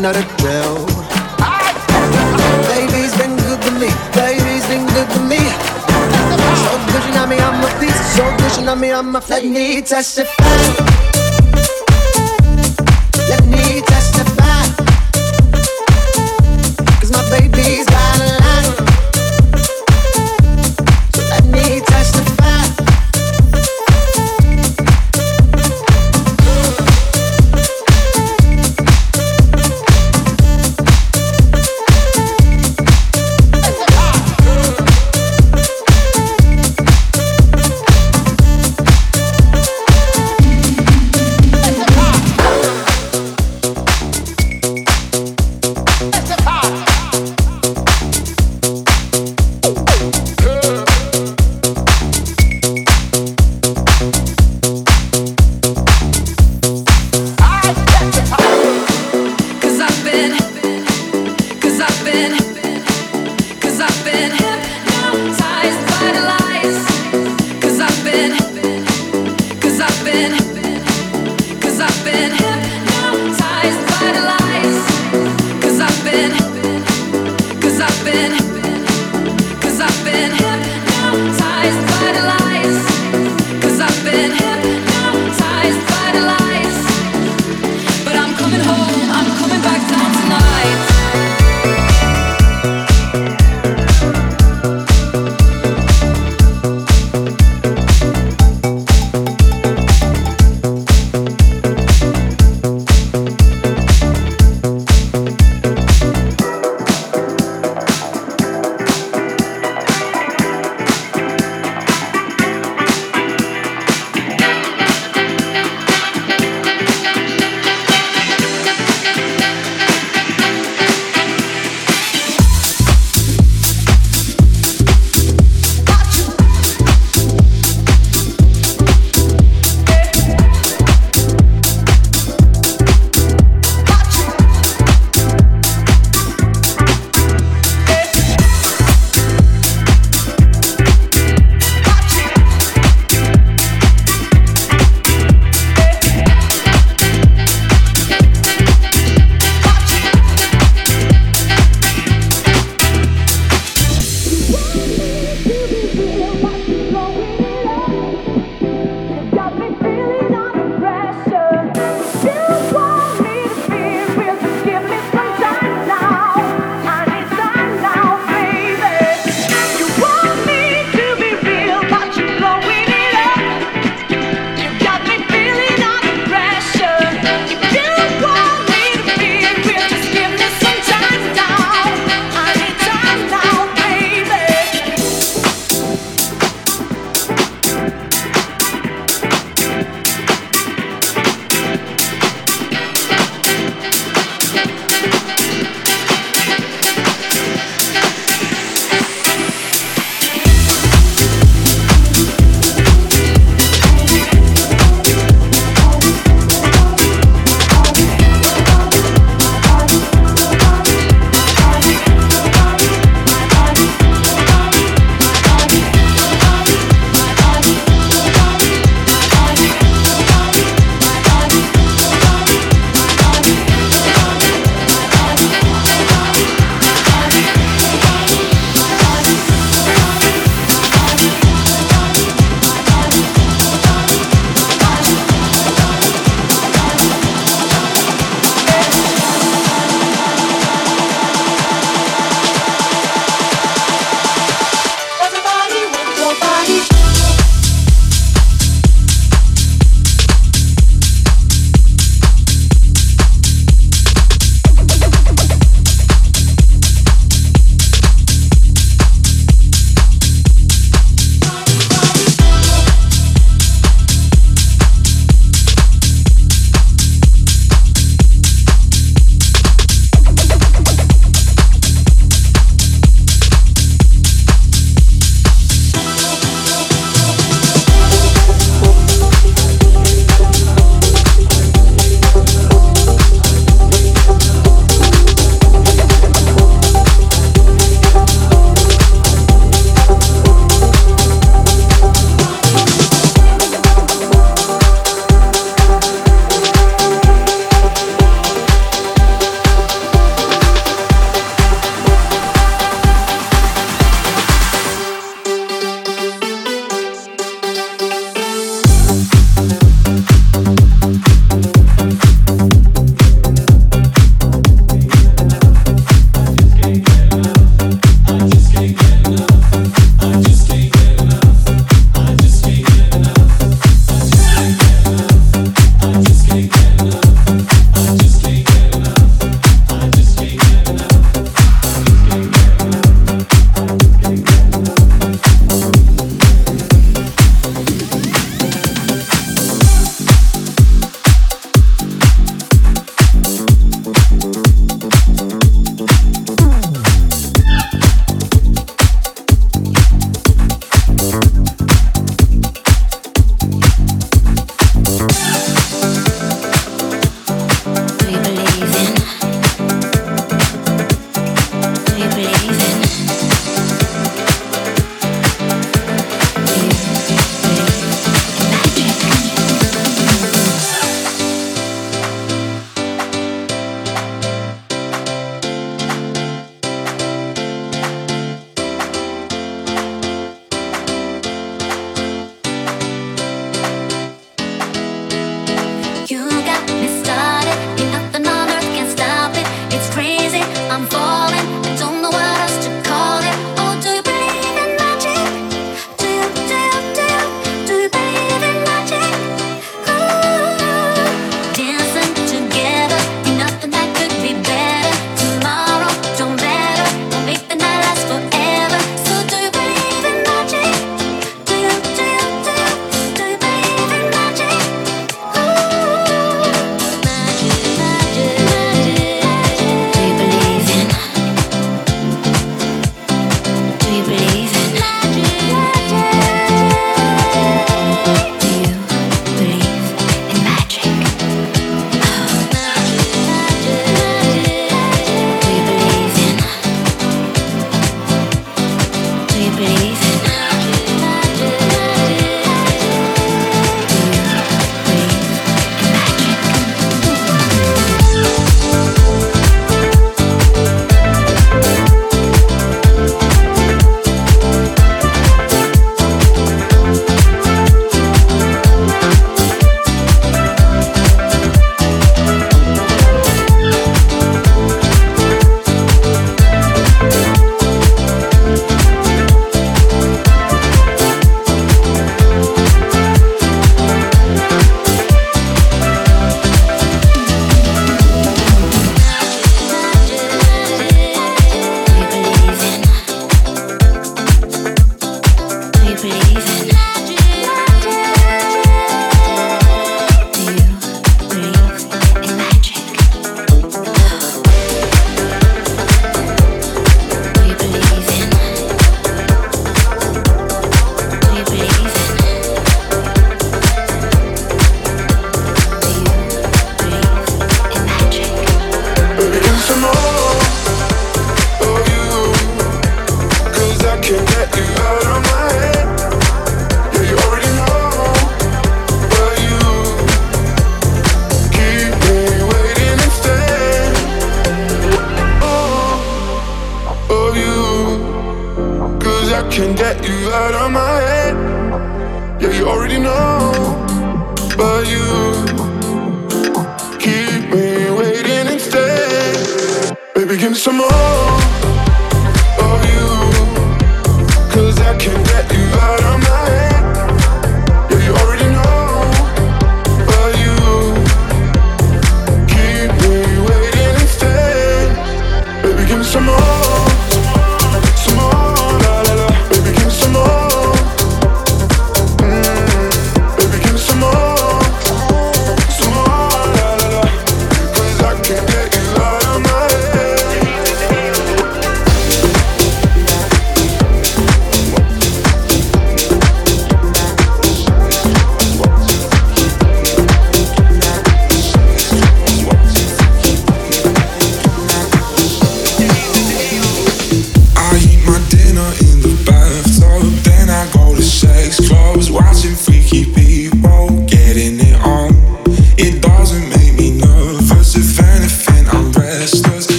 Know. Baby's been good to me. Baby's been good to me. So good you me, I'm a piece. So good you me, I'm a. Let me testify. Can get you out of my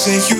say you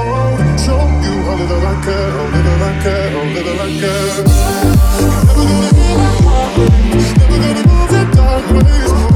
Show you how little I care, how little I care, how little I care. Never gonna move, never gonna move in dark ways.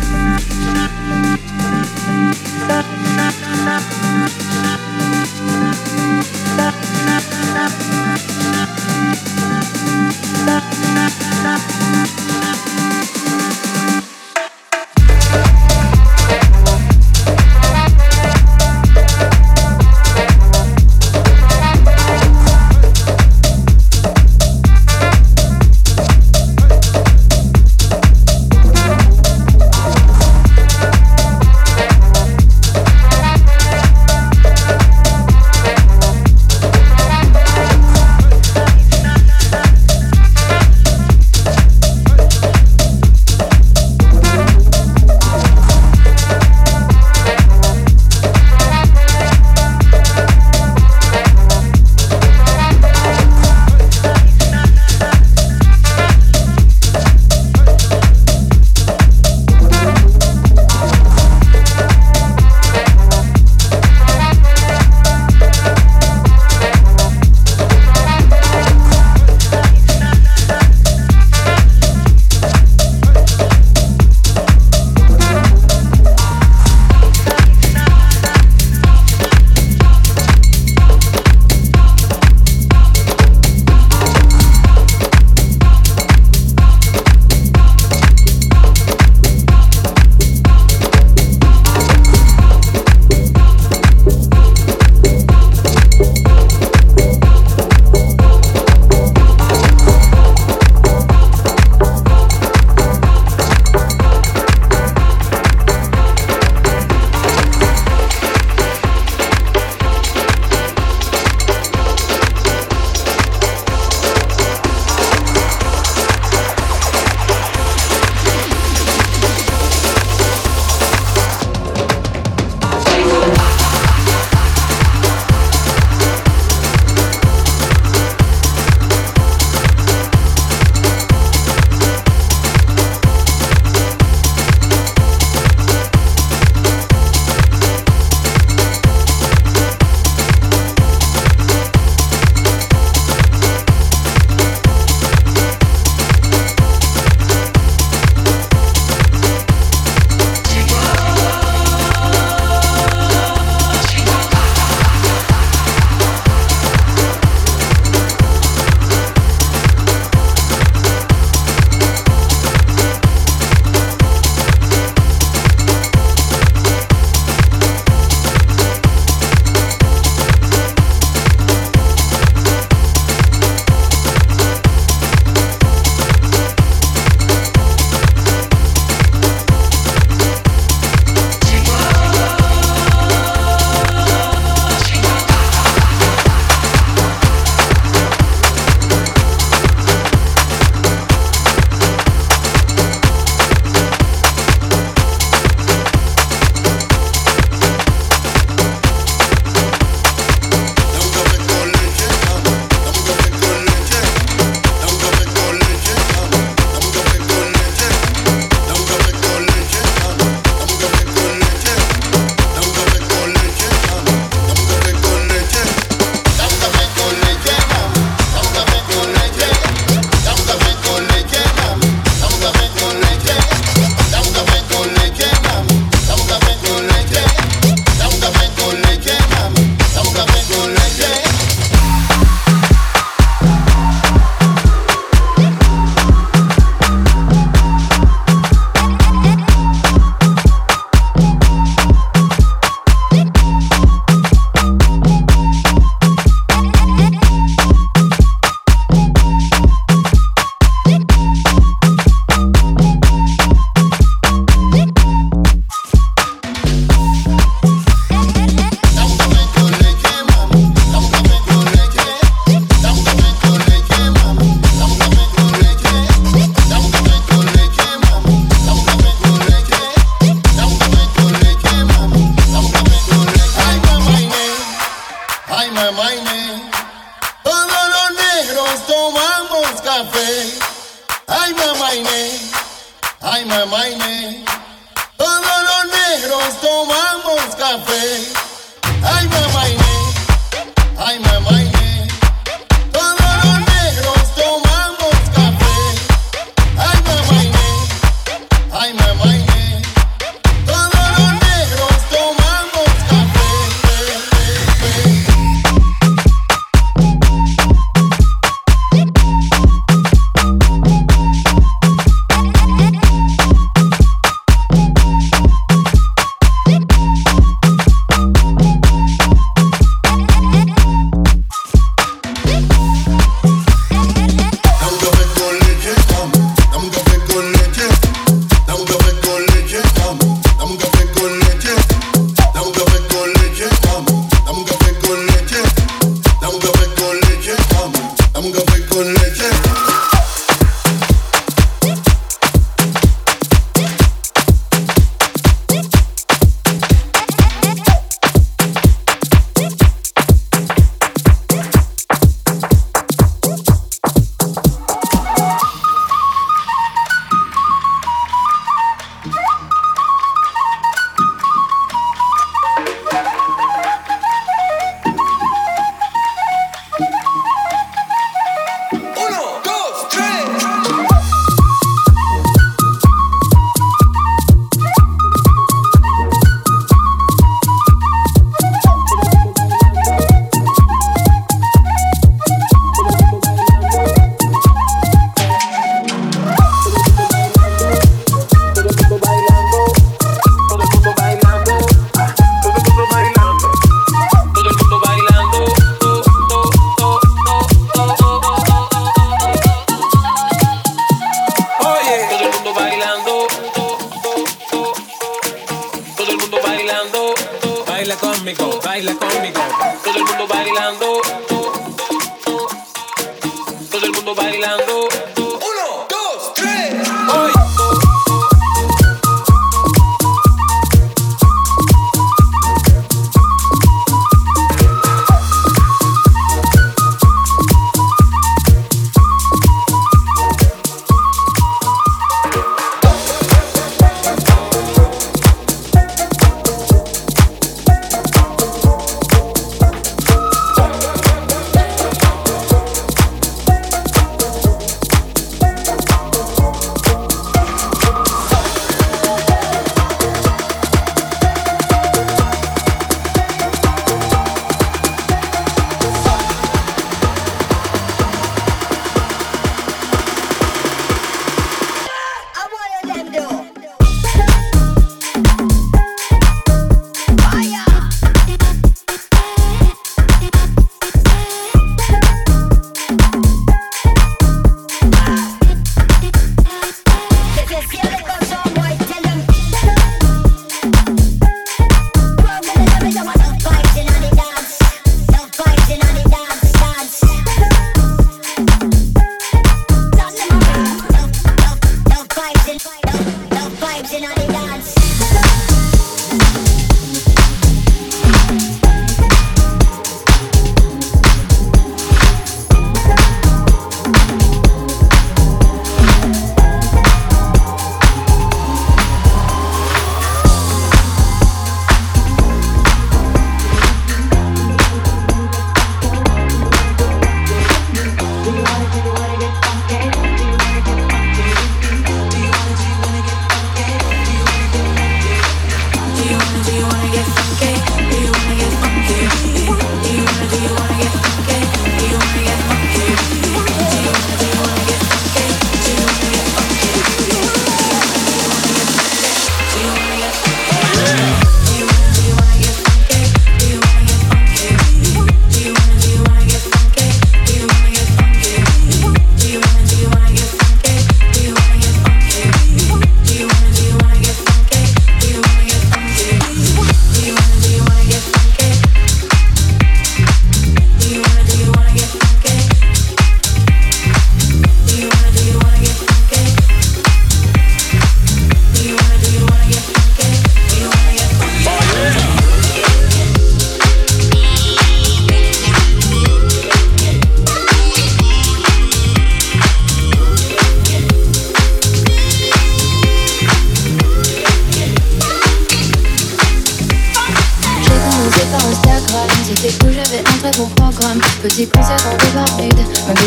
Bye.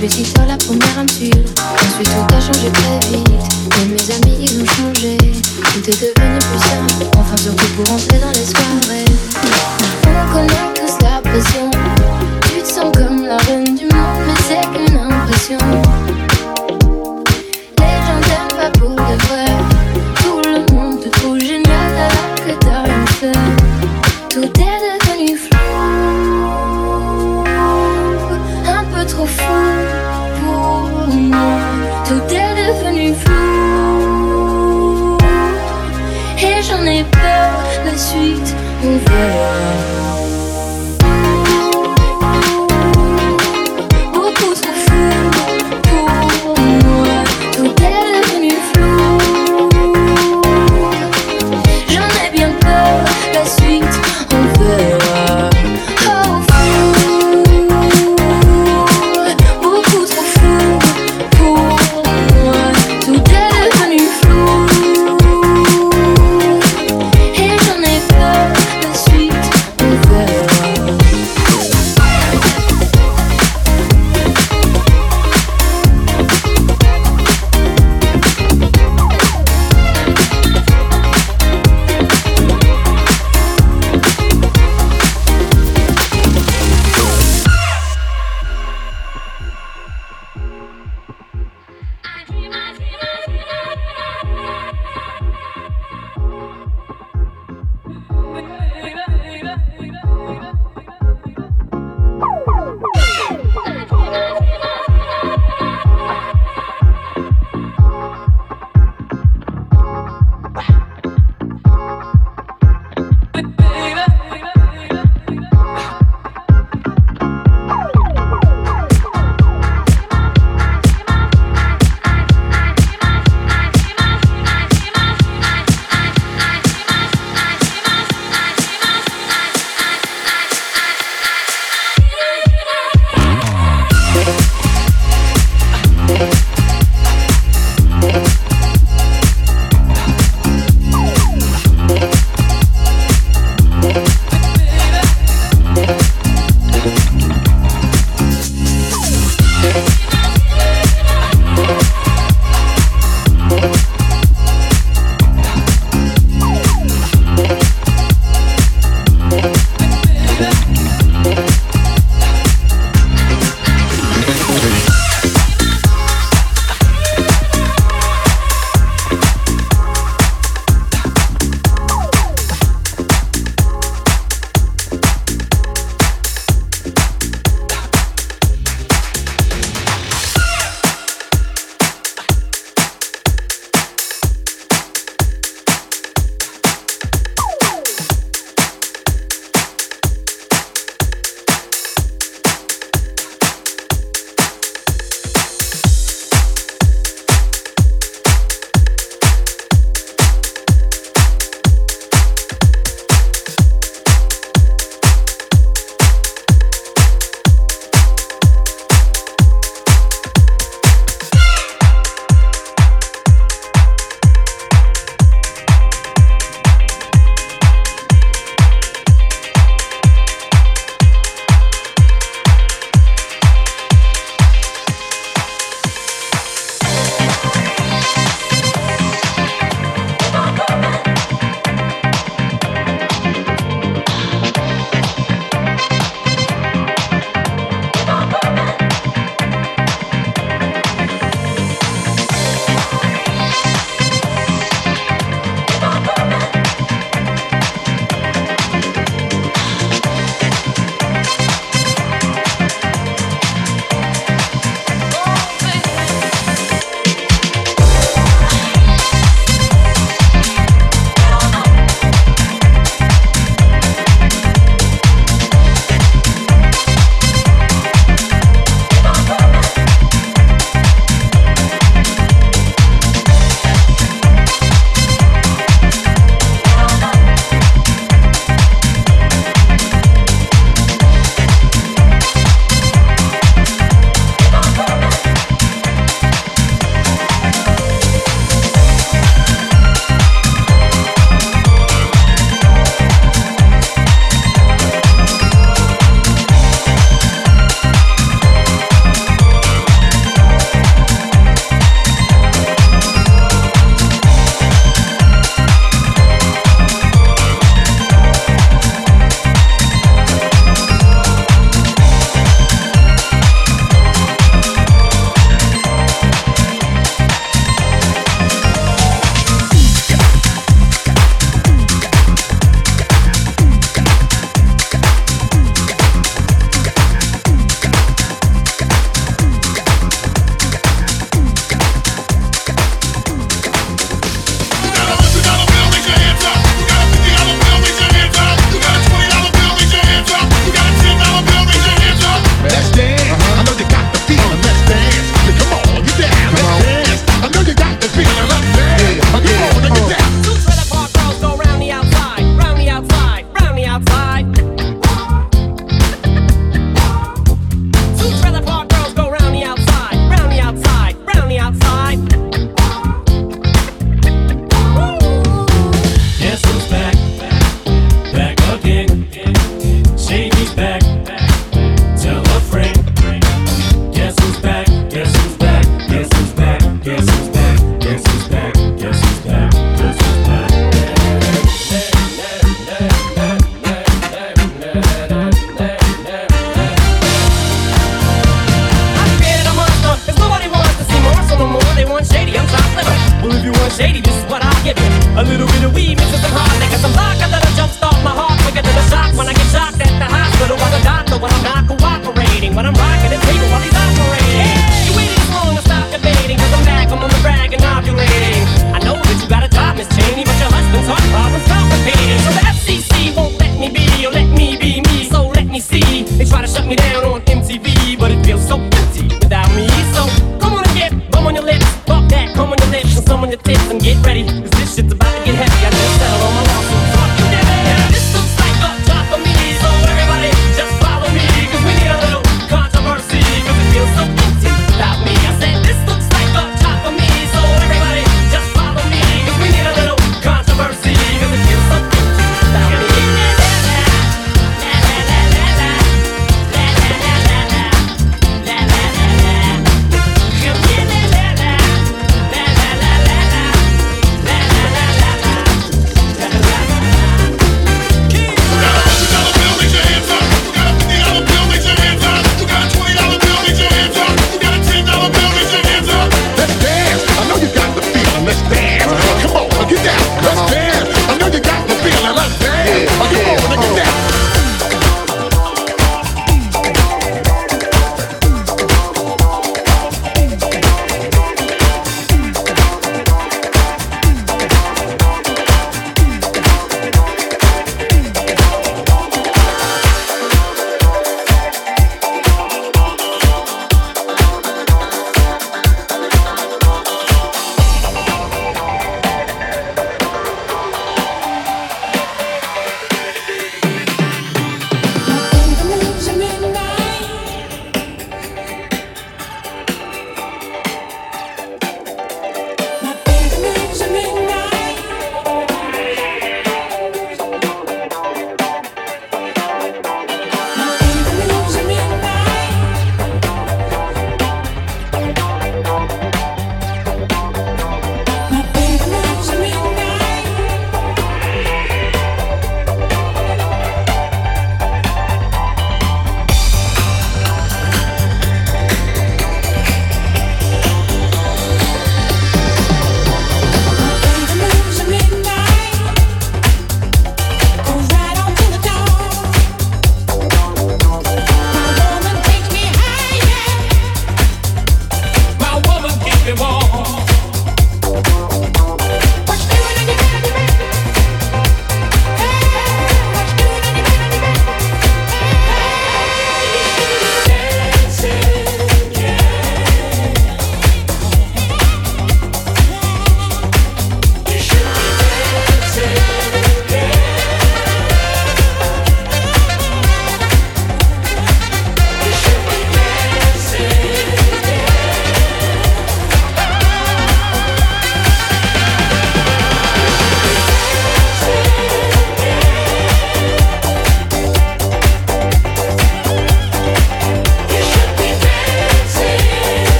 visita.